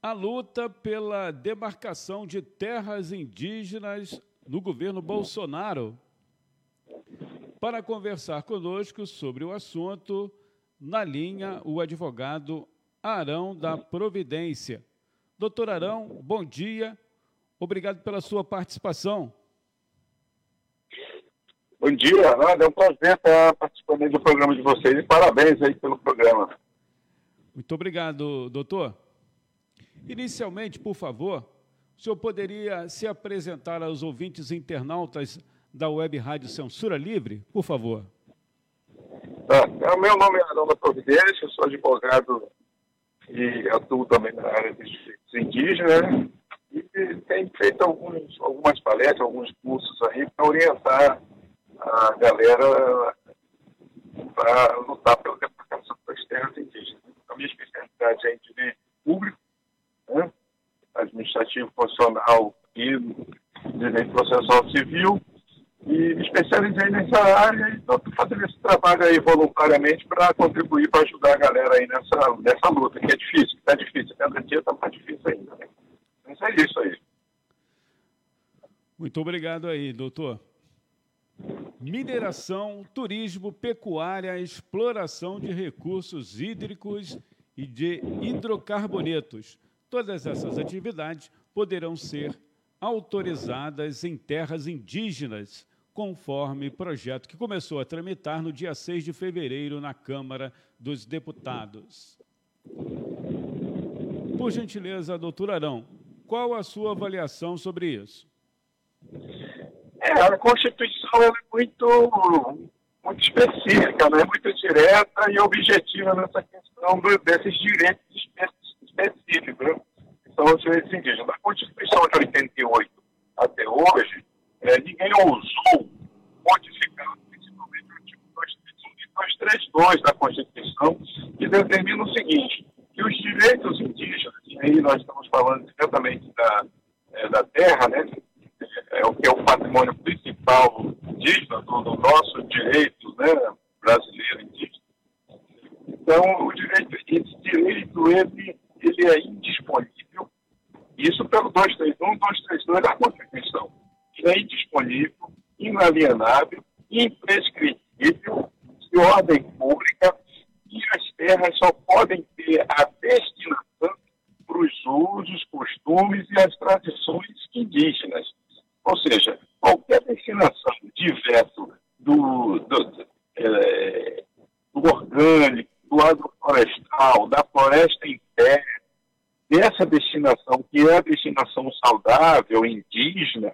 a luta pela demarcação de terras indígenas no governo Bolsonaro. Para conversar conosco sobre o assunto, na linha, o advogado Arão da Providência. Doutor Arão, bom dia. Obrigado pela sua participação. Bom dia, Nada. É um prazer estar participando do programa de vocês e parabéns aí pelo programa. Muito obrigado, doutor. Inicialmente, por favor, o senhor poderia se apresentar aos ouvintes internautas da Web Rádio Censura Livre, por favor? Tá. É, meu nome é da Providência, sou advogado e atuo também na área de direitos indígenas e tenho feito alguns, algumas palestras, alguns cursos aí para orientar a galera para lutar pela demarcação das terras indígenas. A minha especialidade é em direito público? Administrativo constitucional e direito processual civil, e me especializei nessa área e estou fazendo esse trabalho aí voluntariamente para contribuir, para ajudar a galera aí nessa, nessa luta, que é difícil, está difícil, cada dia está mais difícil ainda. Né? Mas é isso aí. Muito obrigado aí, doutor. Mineração, turismo, pecuária, exploração de recursos hídricos e de hidrocarbonetos. Todas essas atividades poderão ser autorizadas em terras indígenas, conforme projeto que começou a tramitar no dia 6 de fevereiro na Câmara dos Deputados. Por gentileza, doutor Arão, qual a sua avaliação sobre isso? É, a Constituição é muito, muito específica, né? muito direta e objetiva nessa questão do, desses direitos específicos. Né? são os direitos indígenas. Na Constituição de 88 até hoje, é, ninguém ousou modificar principalmente o artigo 232 da Constituição, que determina o seguinte, que os direitos indígenas, e aí nós estamos falando diretamente da, é, da terra, né, é, é, o que é o patrimônio principal indígena, do, do nosso direito né, brasileiro indígena. Então, o direito, esse direito, ele, ele é indisponível, isso pelo 231, 232 da Constituição, que é indisponível, inalienável, imprescritível, de ordem pública, e as terras só podem ter a destinação para os usos, costumes e as tradições indígenas. Ou seja, qualquer destinação diverso do, do, é, do orgânico, do agroflorestal, da floresta em terra, dessa destinação, que é a destinação saudável, indígena,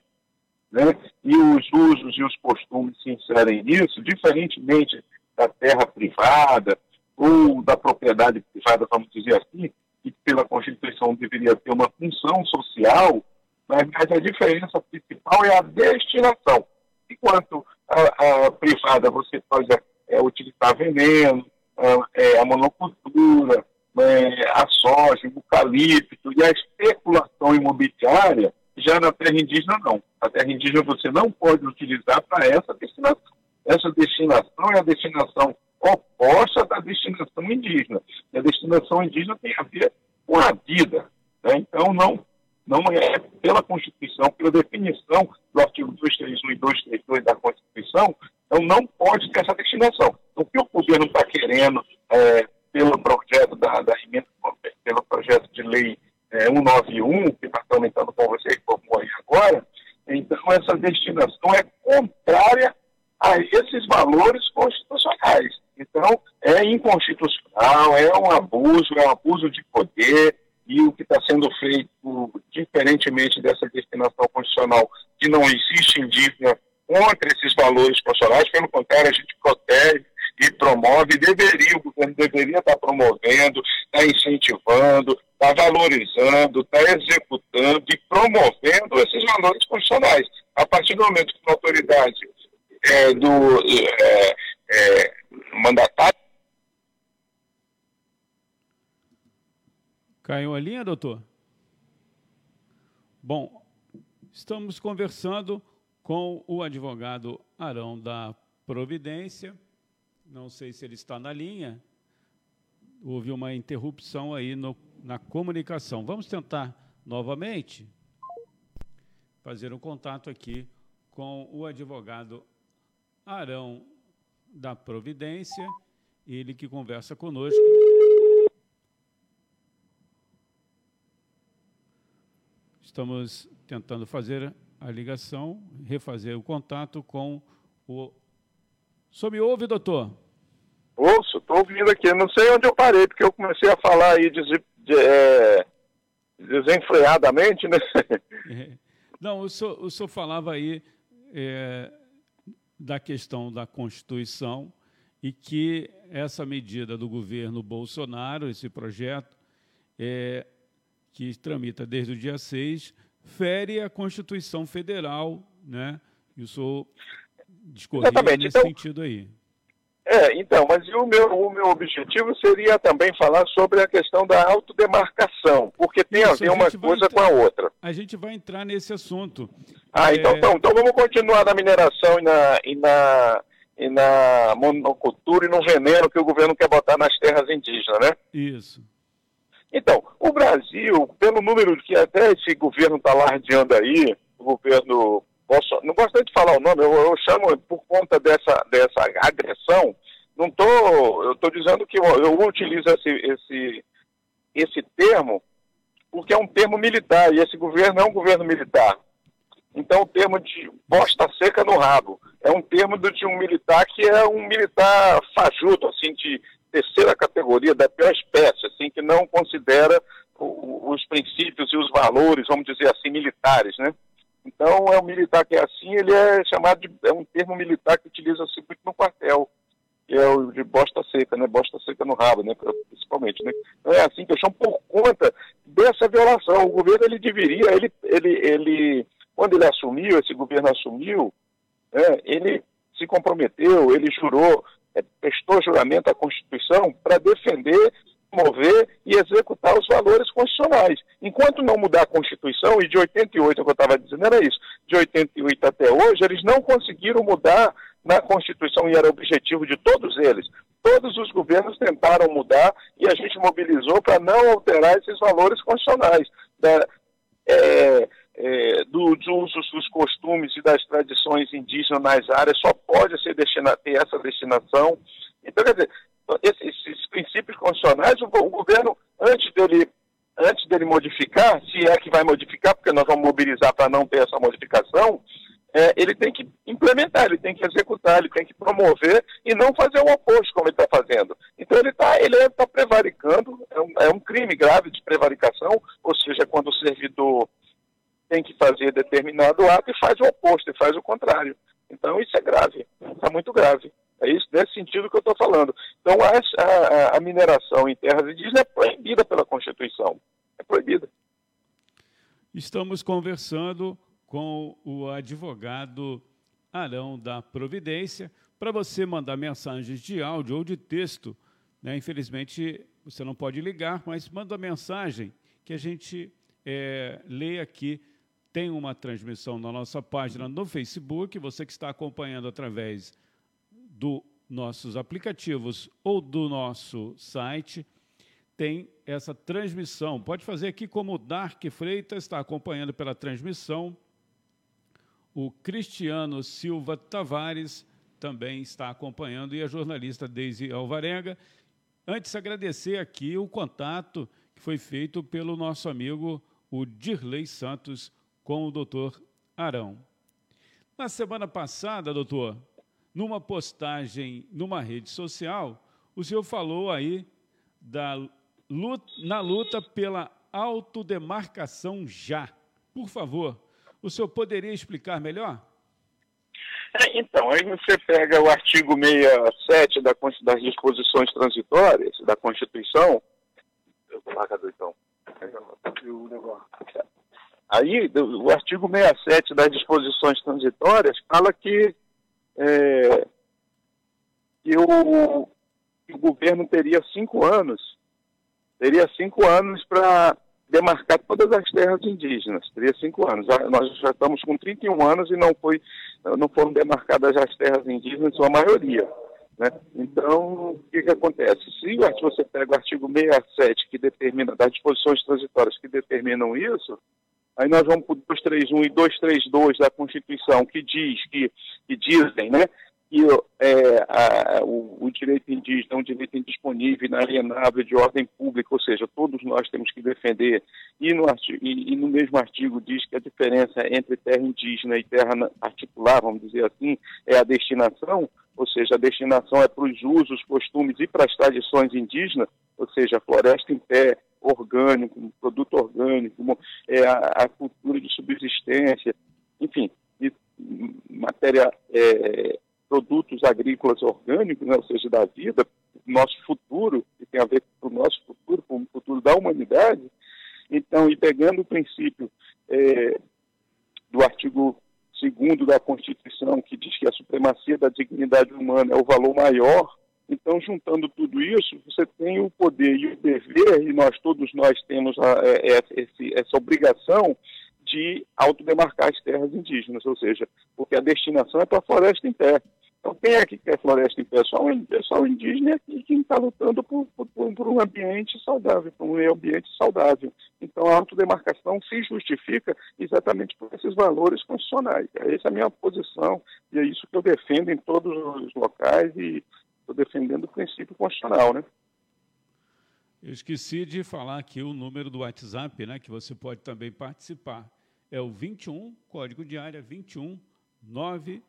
né, e os usos e os costumes se inserem nisso, diferentemente da terra privada ou da propriedade privada, vamos dizer assim, que pela Constituição deveria ter uma função social, mas, a diferença principal é a destinação. Enquanto a, a privada você pode é, utilizar veneno, a, é, a monocultura, é, a soja, o eucalipto e a imobiliária, já na terra indígena não. A terra indígena você não pode utilizar para essa destinação. Essa destinação é a destinação oposta da destinação indígena. E a destinação indígena tem a ver com a vida. Né? Então, não, não é pela Constituição, pela definição do artigo 231 e 232 da Constituição, então não pode ter essa destinação. Então, o que o governo está querendo é, pelo projeto da, da emenda, pelo projeto de lei é, 191, que está comentando com você, que aí agora, então essa destinação é contrária a esses valores constitucionais. Então, é inconstitucional, é um abuso, é um abuso de poder, e o que está sendo feito, diferentemente dessa destinação constitucional, que não existe indígena contra esses valores constitucionais, pelo contrário, a gente protege e promove, deveria, o governo deveria estar promovendo, estar incentivando, estar valorizando, estar executando e promovendo esses valores constitucionais. A partir do momento que a autoridade é, do é, é, mandatário. Caiu a linha, doutor? Bom, estamos conversando com o advogado Arão da Providência. Não sei se ele está na linha. Houve uma interrupção aí no na comunicação. Vamos tentar novamente fazer um contato aqui com o advogado Arão da Providência, ele que conversa conosco. Estamos tentando fazer a ligação, refazer o contato com o. Me ouve, doutor? Ouço, estou ouvindo aqui. Não sei onde eu parei, porque eu comecei a falar aí de, de, é, desenfreadamente, né? É. Não, o senhor, o senhor falava aí é, da questão da Constituição e que essa medida do governo Bolsonaro, esse projeto, é, que tramita desde o dia 6, fere a Constituição Federal, né? E o senhor discorria nesse então, sentido aí. É, então, mas o meu, o meu objetivo seria também falar sobre a questão da autodemarcação, porque tem Isso, a ver uma coisa entrar, com a outra. A gente vai entrar nesse assunto. Ah, é... então, então, então vamos continuar na mineração e na, e na, e na monocultura e no veneno que o governo quer botar nas terras indígenas, né? Isso. Então, o Brasil, pelo número que até esse governo está lardeando aí, o governo Não gosto de falar o nome, eu, eu, chamo por conta dessa, dessa agressão, não tô, eu estou dizendo que eu, eu utilizo esse, esse, esse termo porque é um termo militar, e esse governo é um governo militar. Então, o termo de bosta seca no rabo é um termo de um militar que é um militar fajuto, assim, de terceira categoria, da pior espécie, assim, que não considera os princípios e os valores, vamos dizer assim, militares, né? Então, é um militar que é assim, ele é chamado de, é um termo militar que utiliza-se muito no quartel, que é o de bosta seca, né? Bosta seca no rabo, né? Principalmente, né? Então, é assim que eu chamo por conta dessa violação. O governo, ele deveria, ele, ele, ele quando ele assumiu, esse governo assumiu, né, ele se comprometeu, ele jurou, é, prestou juramento à Constituição para defender, promover e executar os valores constitucionais. Enquanto não mudar a Constituição, e de 88, o que eu estava dizendo era isso, de 88 até hoje, eles não conseguiram mudar na Constituição, e era objetivo de todos eles. Todos os governos tentaram mudar e a gente mobilizou para não alterar esses valores constitucionais. Da, é, é, do, dos usos, dos costumes e das tradições indígenas nas áreas só pode ser destina, ter essa destinação. Então, quer dizer, esses, esses princípios constitucionais, o, o, governo, antes dele, antes dele modificar, se é que vai modificar, porque nós vamos mobilizar para não ter essa modificação, é, ele tem que implementar, ele tem que executar, ele tem que promover e não fazer o oposto, como ele está fazendo. Então ele está ele tá prevaricando, é um, é um crime grave de prevaricação, ou seja, quando o servidor tem que fazer determinado ato e faz o oposto, e faz o contrário. Então isso é grave, é muito grave. É isso nesse sentido que eu estou falando. Então a, a, a, mineração em terras indígenas é proibida pela Constituição. É proibida. Estamos conversando com o advogado Arão da Providência. Para você mandar mensagens de áudio ou de texto, né? infelizmente você não pode ligar, mas manda mensagem que a gente é, lê aqui tem uma transmissão na nossa página no Facebook. Você que está acompanhando através dos nossos aplicativos ou do nosso site, tem essa transmissão. Pode fazer aqui como o Dark Freitas está acompanhando pela transmissão. O Cristiano Silva Tavares também está acompanhando e a jornalista Deise Alvarenga. Antes, agradecer aqui o contato que foi feito pelo nosso amigo o Dirley Santos, com o doutor Arão. Na semana passada, doutor, numa postagem numa rede social, o senhor falou aí da luta, na luta pela autodemarcação já. Por favor, o senhor poderia explicar melhor? É, então, aí você pega o artigo 67 da, das disposições transitórias da Constituição. Marcar então. Aí, o artigo 67 das disposições transitórias fala que, é, que o, o governo teria cinco anos, teria cinco anos para demarcar todas as terras indígenas, teria cinco anos. Nós já estamos com 31 anos e não, foi, não foram demarcadas as terras indígenas, sua maioria. Né? Então, o que, que acontece? Se você pega o artigo 67, que determina, das disposições transitórias que determinam isso, aí nós vamos para o 231 e 232 da Constituição, que diz, que, que dizem, né, que é, a, o, o, direito indígena é um direito indisponível, inalienável de ordem pública, ou seja, todos nós temos que defender, e no, artigo, e, e no mesmo artigo diz que a diferença entre terra indígena e terra articular, vamos dizer assim, é a destinação, ou seja, a destinação é para os usos, costumes e para as tradições indígenas, ou seja, floresta em pé, orgânico, produto orgânico, é, a, a cultura de subsistência, enfim, matéria é, produtos agrícolas orgânicos, né, ou seja, da vida, nosso futuro, que tem a ver com o nosso futuro, com o futuro da humanidade. Então, e pegando o princípio é, do artigo 2 da Constituição, que diz que a supremacia da dignidade humana é o valor maior, então, juntando tudo isso, você tem o poder e o dever, e nós todos nós temos a, é, essa, essa obrigação de autodemarcar as terras indígenas, ou seja, porque a destinação é para a floresta em pé. Então, quem é que quer floresta em pé? Só o pessoal indígena e quem está lutando por, por, por, um ambiente saudável, por um meio ambiente saudável. Então, a autodemarcação se justifica exatamente por esses valores constitucionais. Essa é a minha posição e é isso que eu defendo em todos os locais e estou defendendo o princípio constitucional, né? Eu esqueci de falar aqui o número do WhatsApp, né, que você pode também participar. É o 21, código de área 21 9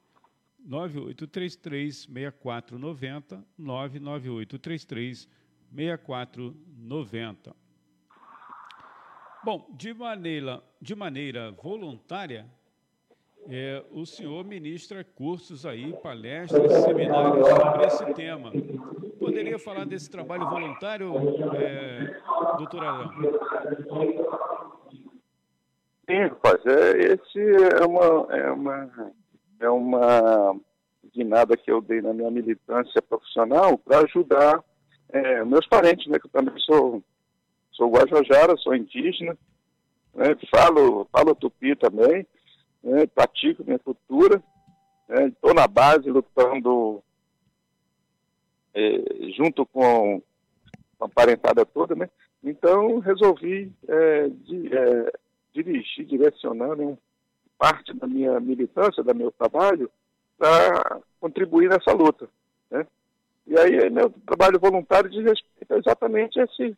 9833-6490, 99833-6490. Bom, de maneira, de maneira voluntária, é, o senhor ministra cursos aí, palestras, seminários sobre esse tema. Poderia falar desse trabalho voluntário, é, doutor Arão? Sim, rapaz. É, esse é uma, é uma é uma guinada que eu dei na minha militância profissional para ajudar é, meus parentes, né, que eu também sou, sou guajajara, sou indígena, né, falo, falo tupi também, né, pratico minha cultura, estou né, na base lutando é, junto com a parentada toda, né? Então resolvi é, de, é, dirigir, direcionar né, parte da minha militância, do meu trabalho, para contribuir nessa luta. Né? E aí, meu trabalho voluntário diz respeito a exatamente esse,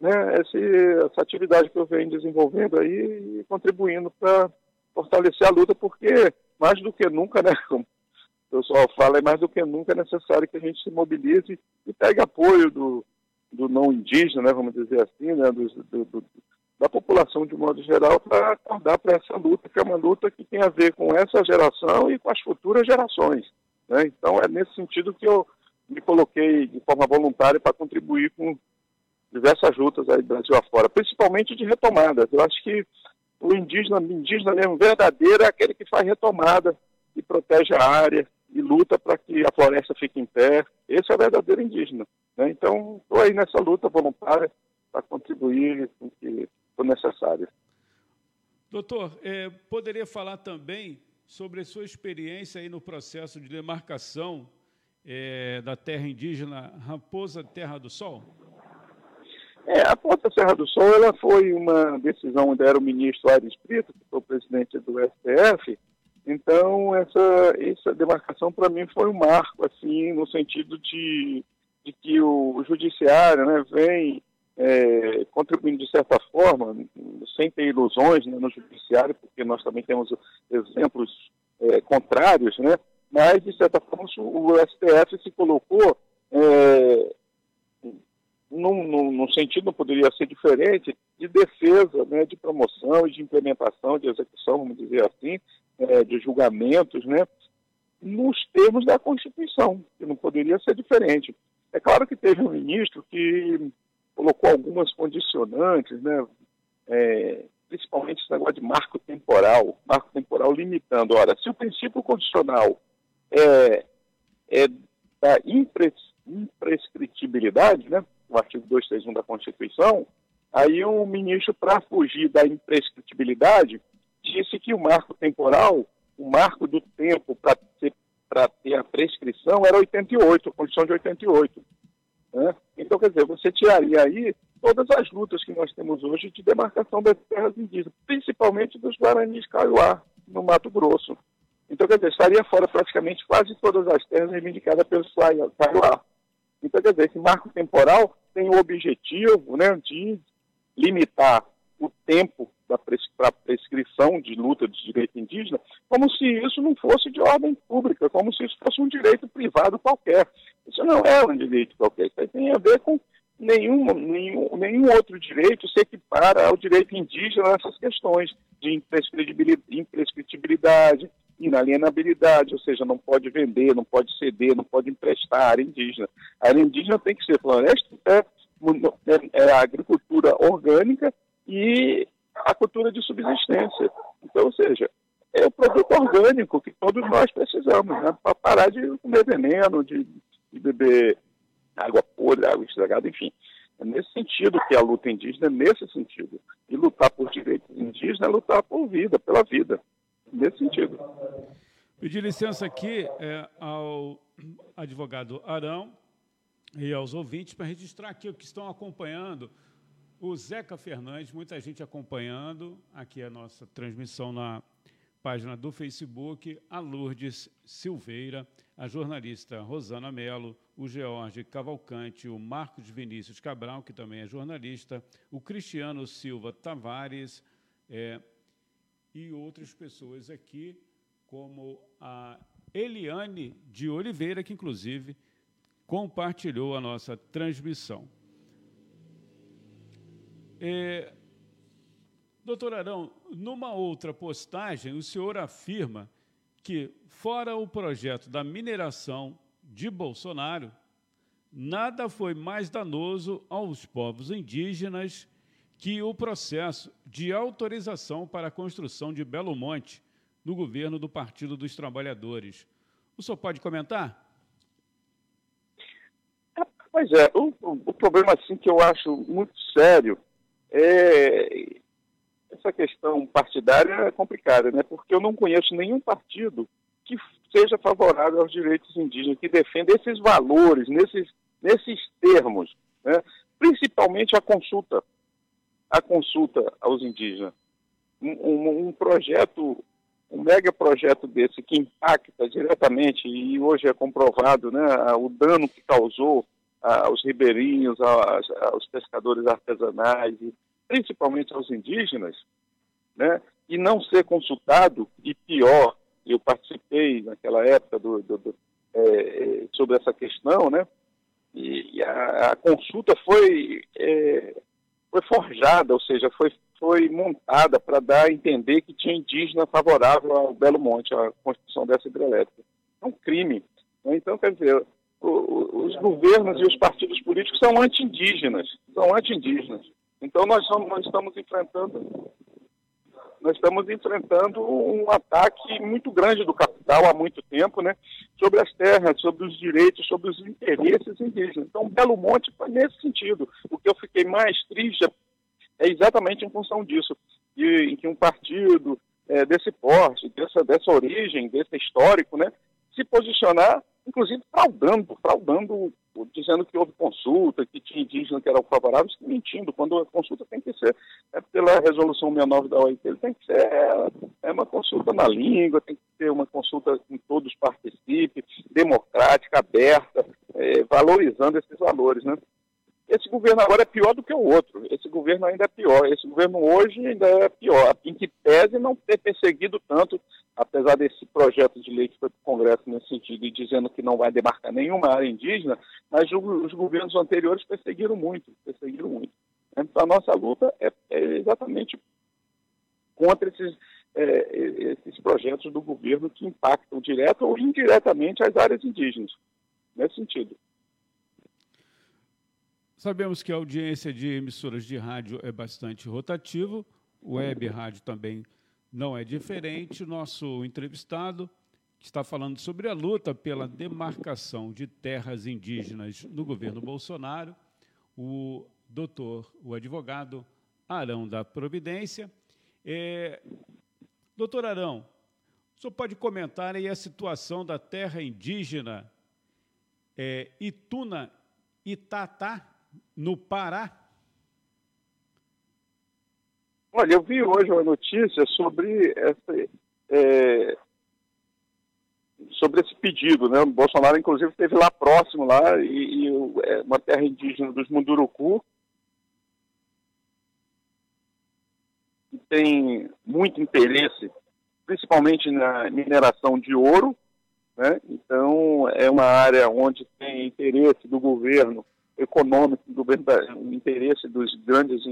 né, esse, essa atividade que eu venho desenvolvendo aí e contribuindo para fortalecer a luta, porque mais do que nunca, né, como o pessoal fala, é mais do que nunca é necessário que a gente se mobilize e pegue apoio do, do não indígena, né, vamos dizer assim, né, do, do, da população de modo geral para acordar para essa luta, que é uma luta que tem a ver com essa geração e com as futuras gerações. Né? Então é nesse sentido que eu me coloquei de forma voluntária para contribuir com diversas lutas aí do Brasil afora, principalmente de retomadas. Eu acho que o indígena, indígena mesmo verdadeiro é aquele que faz retomada e protege a área e luta para que a floresta fique em pé. Esse é o verdadeiro indígena. Né? Então, estou aí nessa luta voluntária para contribuir com que for necessário. Doutor, é, poderia falar também sobre a sua experiência aí no processo de demarcação é, da terra indígena Raposa Terra do Sol? É, a Ponta Serra do Sol ela foi uma decisão onde era o ministro Aires Brito, que foi o presidente do STF. Então, essa, essa demarcação para mim foi um marco, assim, no sentido de, de que o, o judiciário né, vem é, contribuindo de certa forma, sem ter ilusões né, no judiciário, porque nós também temos exemplos é, contrários, né? mas, de certa forma, o STF se colocou é, num, num, num, sentido, não poderia ser diferente, de defesa, né, de promoção e de implementação, de execução, vamos dizer assim, é, de julgamentos, né, nos termos da Constituição, que não poderia ser diferente. É claro que teve um ministro que colocou algumas condicionantes, né? É, principalmente esse negócio de marco temporal, marco temporal limitando. Ora, se o princípio condicional é, é da impres, imprescritibilidade, né? O artigo 231 da Constituição, aí o ministro, para fugir da imprescritibilidade, disse que o marco temporal, o marco do tempo para ter a prescrição era 88, a Constituição de 88. Né? Então, quer dizer, você tiraria aí todas as lutas que nós temos hoje de demarcação das terras indígenas, principalmente dos Guaranis Kaiowá, no Mato Grosso. Então, quer dizer, estaria fora praticamente quase todas as terras reivindicadas pelos Kaiowá. Então, quer dizer, esse marco temporal tem o objetivo né, de limitar o tempo para prescrição de luta de direito indígena, como se isso não fosse de ordem pública, como se isso fosse um direito privado qualquer. Isso não é um direito qualquer, isso tem a ver com nenhum, nenhum, nenhum outro direito se equipara ao direito indígena nessas questões de imprescritibilidade, inalienabilidade, ou seja, não pode vender, não pode ceder, não pode emprestar a área indígena. A área indígena tem que ser floresta, é, é, é a agricultura orgânica e a cultura de subsistência. Então, ou seja, é o produto orgânico que todos nós precisamos, né? para parar de comer veneno, de, de beber água podre, água estragada, enfim. É nesse sentido que a luta indígena é nesse sentido. E lutar por direitos indígenas é lutar por vida, pela vida. Nesse sentido. Pedir licença aqui é, ao advogado Arão e aos ouvintes para registrar aqui o que estão acompanhando. O Zeca Fernandes, muita gente acompanhando aqui a nossa transmissão na página do Facebook, a Lourdes Silveira, a jornalista Rosana Mello, o George Cavalcante, o Marcos Vinícius Cabral, que também é jornalista, o Cristiano Silva Tavares é, e outras pessoas aqui, como a Eliane de Oliveira, que inclusive compartilhou a nossa transmissão. É, doutor Arão, numa outra postagem, o senhor afirma que, fora o projeto da mineração de Bolsonaro, nada foi mais danoso aos povos indígenas que o processo de autorização para a construção de Belo Monte no governo do Partido dos Trabalhadores. O senhor pode comentar? Pois é, o, o problema assim que eu acho muito sério é essa questão partidária é complicada, né? Porque eu não conheço nenhum partido que seja favorável aos direitos indígenas, que defenda esses valores, nesses, nesses termos, né? principalmente a consulta, a consulta aos indígenas. Um, um, um, projeto, um mega projeto desse que impacta diretamente, e hoje é comprovado né, o dano que causou aos ribeirinhos, aos, aos pescadores artesanais, e principalmente aos indígenas, né, e não ser consultado, e pior, eu participei naquela época do, do, do é, sobre essa questão, né? E, e a, a, consulta foi, é, foi forjada, ou seja, foi, foi montada para dar a entender que tinha indígena favorável ao Belo Monte, à construção dessa hidrelétrica. É um crime. Né? Então, quer dizer, os governos e os partidos políticos são anti-indígenas, são anti-indígenas. Então, nós, somos, nós estamos enfrentando nós estamos enfrentando um ataque muito grande do capital há muito tempo, né, sobre as terras, sobre os direitos, sobre os interesses indígenas. Então, Belo Monte foi nesse sentido. O que eu fiquei mais triste é exatamente em função disso, de, em que um partido é, desse porte, dessa, dessa origem, desse histórico, né, se posicionar, inclusive fraudando, fraudando dizendo que houve consulta, que tinha indígenas que eram favoráveis, mentindo, quando a consulta tem que ser, é pela resolução 69 da OIT, tem que ser é, uma consulta na língua, tem que ser uma consulta com todos participem, democrática, aberta, é, valorizando esses valores, né? Esse governo agora é pior do que o outro. Esse governo ainda é pior. Esse governo hoje ainda é pior. Em que pese não ter perseguido tanto, apesar desse projeto de lei que foi para o Congresso nesse sentido e dizendo que não vai demarcar nenhuma área indígena, mas os governos anteriores perseguiram muito, perseguiram muito. Então a nossa luta é, é exatamente contra esses, é, esses projetos do governo que impactam direto ou indiretamente as áreas indígenas, nesse sentido. Sabemos que a audiência de emissoras de rádio é bastante rotativa, web rádio também não é diferente. Nosso entrevistado está falando sobre a luta pela demarcação de terras indígenas no governo Bolsonaro, o doutor, o advogado Arão da Providência. É, doutor Arão, O senhor pode comentar aí a situação da terra indígena é, Ituna Itatá, no Pará? Olha, eu vi hoje uma notícia sobre essa, é, sobre esse pedido, né? O Bolsonaro, inclusive, esteve lá próximo, lá, e, e é uma terra indígena dos Munduruku, que tem muito interesse, principalmente na mineração de ouro, né? Então, é uma área onde tem interesse do governo econômico, do governo, interesse dos grandes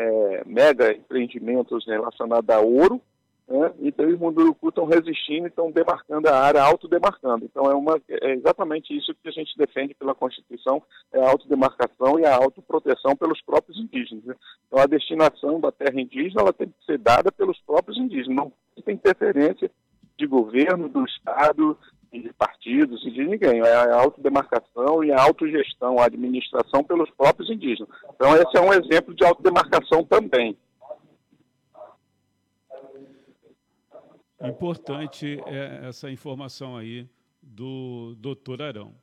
é, mega empreendimentos relacionados a ouro, né? Então, os Munduruku estão resistindo e estão demarcando a área, autodemarcando. Então, é, uma, é exatamente isso que a gente defende pela Constituição, é a autodemarcação e a autoproteção pelos próprios indígenas. Né? Então, a destinação da terra indígena ela tem que ser dada pelos próprios indígenas, não tem interferência de governo, do Estado, de partidos e de ninguém. É a autodemarcação e a autogestão, a administração pelos próprios indígenas. Então, esse é um exemplo de autodemarcação também. Importante é essa informação aí do doutor Arão.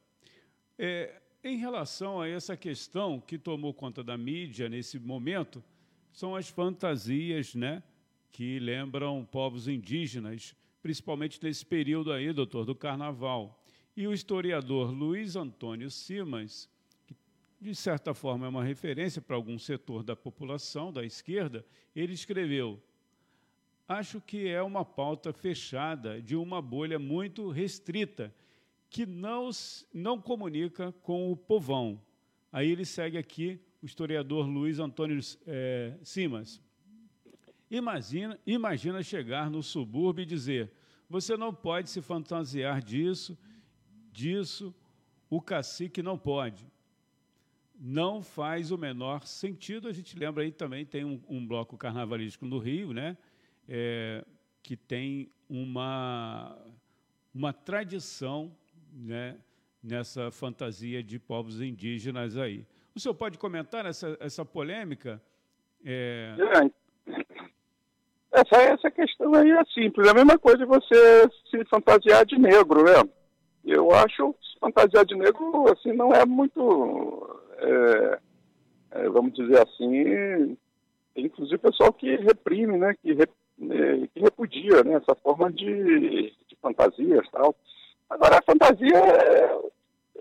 É, em relação a essa questão que tomou conta da mídia nesse momento, são as fantasias né, que lembram povos indígenas, principalmente nesse período aí, doutor, do carnaval. E o historiador Luiz Antônio Simas, que de certa forma é uma referência para algum setor da população, da esquerda, ele escreveu acho que é uma pauta fechada de uma bolha muito restrita, que não, não comunica com o povão. Aí ele segue aqui o historiador Luiz Antônio é, Simas. Imagina, imagina chegar no subúrbio e dizer: você não pode se fantasiar disso, disso, o cacique não pode. Não faz o menor sentido. A gente lembra aí também, tem um, um bloco carnavalístico no Rio, né? é, que tem uma, uma tradição né, nessa fantasia de povos indígenas aí. O senhor pode comentar essa, essa polêmica? É... Essa, essa questão aí é simples. É a mesma coisa você se fantasiar de negro, né? Eu acho que se fantasiar de negro, assim, não é muito... É, é, vamos dizer assim... Inclusive, pessoal que reprime, né? Que né, que repudia né, essa forma de, de fantasias tal. Agora, a fantasia é,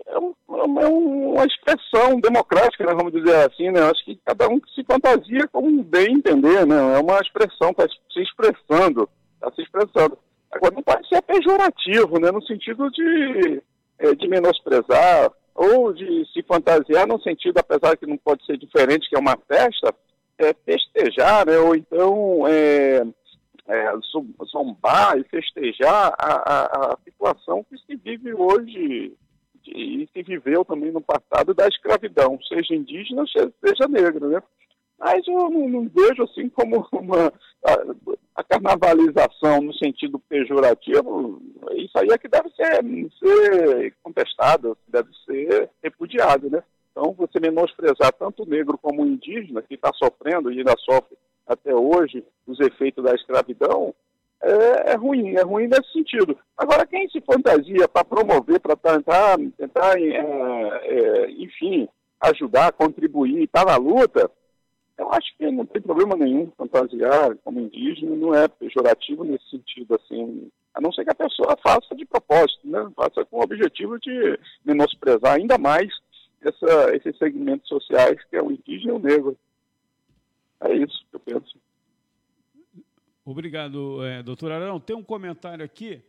é, um, é, uma expressão democrática, né, vamos dizer assim, né? Acho que cada um se fantasia como bem entender, né? É uma expressão, está se expressando, está se expressando. Agora, não pode ser pejorativo, né? No sentido de, é, de menosprezar ou de se fantasiar no sentido, apesar que não pode ser diferente, que é uma festa, é, festejar, né? Ou então é, é, zombar e festejar a, a, a, situação que se vive hoje e se viveu também no passado da escravidão, seja indígena, seja negra, né? Mas eu não, não vejo assim como uma a, a, carnavalização no sentido pejorativo, isso aí é que deve ser, ser contestado, deve ser repudiado, né? Então, você menosprezar tanto o negro como o indígena, que está sofrendo e ainda sofre até hoje os efeitos da escravidão, é, é, ruim, é ruim nesse sentido. Agora, quem se fantasia para promover, para tentar, tentar é, é, enfim, ajudar, contribuir, estar tá na luta, eu acho que não tem problema nenhum fantasiar como indígena, não é pejorativo nesse sentido, assim, a não ser que a pessoa faça de propósito, né? faça com o objetivo de menosprezar ainda mais essa, esses segmentos sociais que é o indígena e o negro. É isso que eu penso. Obrigado, é, doutor Arão. Tem um comentário aqui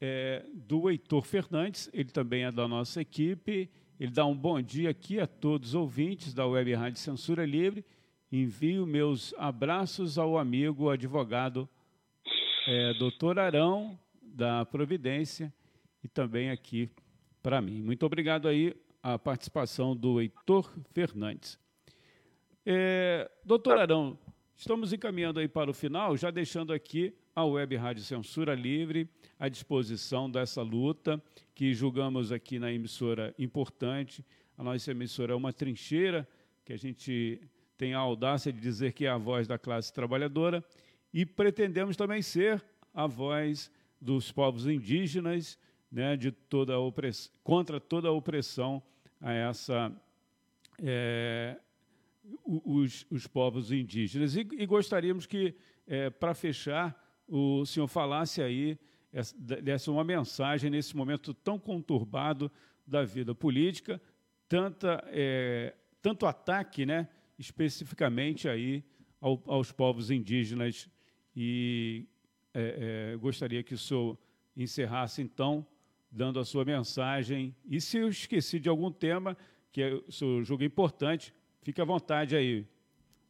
é, do Heitor Fernandes, ele também é da nossa equipe. Ele dá um bom dia aqui a todos os ouvintes da Web Rádio Censura Livre. Envio meus abraços ao amigo advogado é, doutor Arão, da Providência, e também aqui para mim. Muito obrigado aí a participação do Heitor Fernandes. É, doutor Arão, estamos encaminhando aí para o final, já deixando aqui a Web Rádio Censura Livre à disposição dessa luta, que julgamos aqui na emissora importante. A nossa emissora é uma trincheira, que a gente tem a audácia de dizer que é a voz da classe trabalhadora, e pretendemos também ser a voz dos povos indígenas, né, de toda opress... contra toda a opressão a essa é, os, os, povos indígenas. E, e gostaríamos que, é, para fechar, o senhor falasse aí, desse uma mensagem nesse momento tão conturbado da vida política, tanta, é, tanto ataque, né, especificamente aí ao, aos povos indígenas. E é, é, gostaria que o senhor encerrasse, então, dando a sua mensagem. E se eu esqueci de algum tema que eu julgo importante, fique à vontade aí,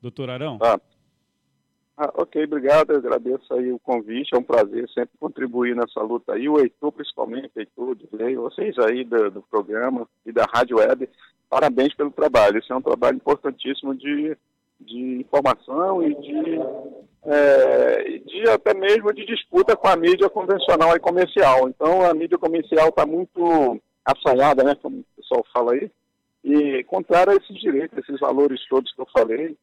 doutor Arão. Ah. Ah, ok, obrigado, eu agradeço aí o convite, é um prazer sempre contribuir nessa luta aí, o Heitor principalmente, Heitor, Dilei, vocês aí do, do, programa e da Rádio Web, parabéns pelo trabalho, esse é um trabalho importantíssimo de, de informação e de, é, de até mesmo de disputa com a mídia convencional e comercial, então a mídia comercial está muito assanhada, né, como o pessoal fala aí, e contrário a esses direitos, esses valores todos que eu falei.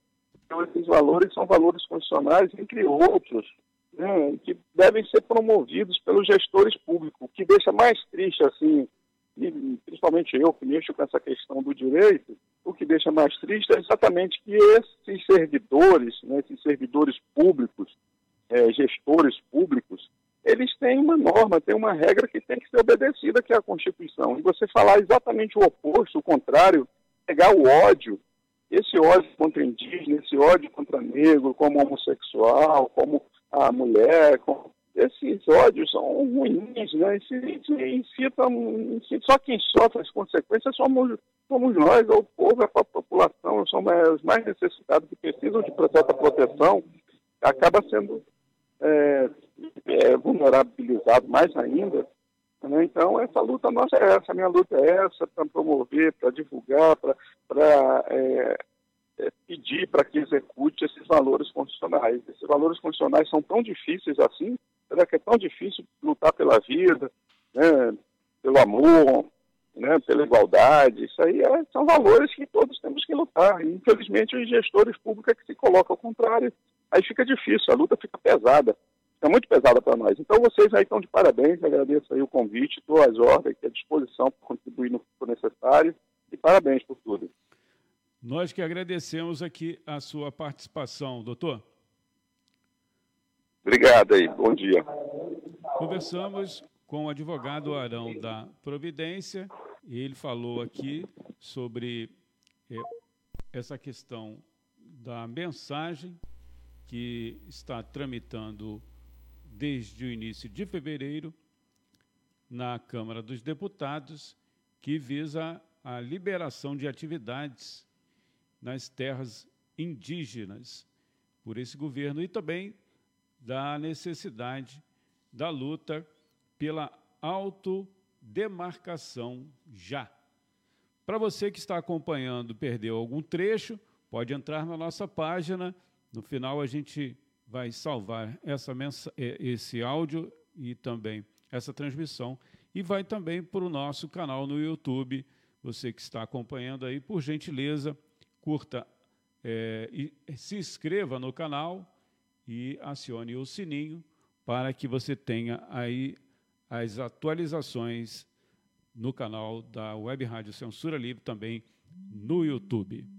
Então, esses valores são valores constitucionais, entre outros, né, que devem ser promovidos pelos gestores públicos. O que deixa mais triste, assim, e principalmente eu que mexo com essa questão do direito, o que deixa mais triste é exatamente que esses servidores, né, esses servidores públicos, é, gestores públicos, eles têm uma norma, têm uma regra que tem que ser obedecida, que é a Constituição. E você falar exatamente o oposto, o contrário, pegar o ódio, esse ódio contra indígena, esse ódio contra negro, como homossexual, como a mulher, como... esses ódios são ruins, né? E se, incitam, só quem sofre as consequências somos, somos nós, o povo, a população, somos os mais necessitados que precisam de certa proteção, acaba sendo é, é, vulnerabilizado mais ainda. Né? Então, essa luta nossa é essa, a minha luta é essa, para promover, para divulgar, para é, é, pedir para que execute esses valores constitucionais. Esses valores constitucionais são tão difíceis assim, será que é tão difícil lutar pela vida, né? pelo amor, né? pela igualdade? Isso aí é, são valores que todos temos que lutar. E, infelizmente, os gestores públicos é que se colocam ao contrário aí fica difícil, a luta fica pesada, fica muito pesada para nós. Então vocês aí estão de parabéns, agradeço aí o convite, estou às ordens, à disposição para contribuir no que for necessário e parabéns por tudo. Nós que agradecemos aqui a sua participação, doutor. Obrigado aí, bom dia. Conversamos com o advogado Arão da Providência, e ele falou aqui sobre é, essa questão da mensagem que está tramitando desde o início de fevereiro na Câmara dos Deputados, que visa a liberação de atividades nas terras indígenas por esse governo e também da necessidade da luta pela autodemarcação já. Para você que está acompanhando, perdeu algum trecho, pode entrar na nossa página no final, a gente vai salvar essa é, esse áudio e também essa transmissão e vai também para o nosso canal no YouTube. Você que está acompanhando aí, por gentileza, curta é, e se inscreva no canal e acione o sininho para que você tenha aí as atualizações no canal da Web Rádio Censura Livre também no YouTube.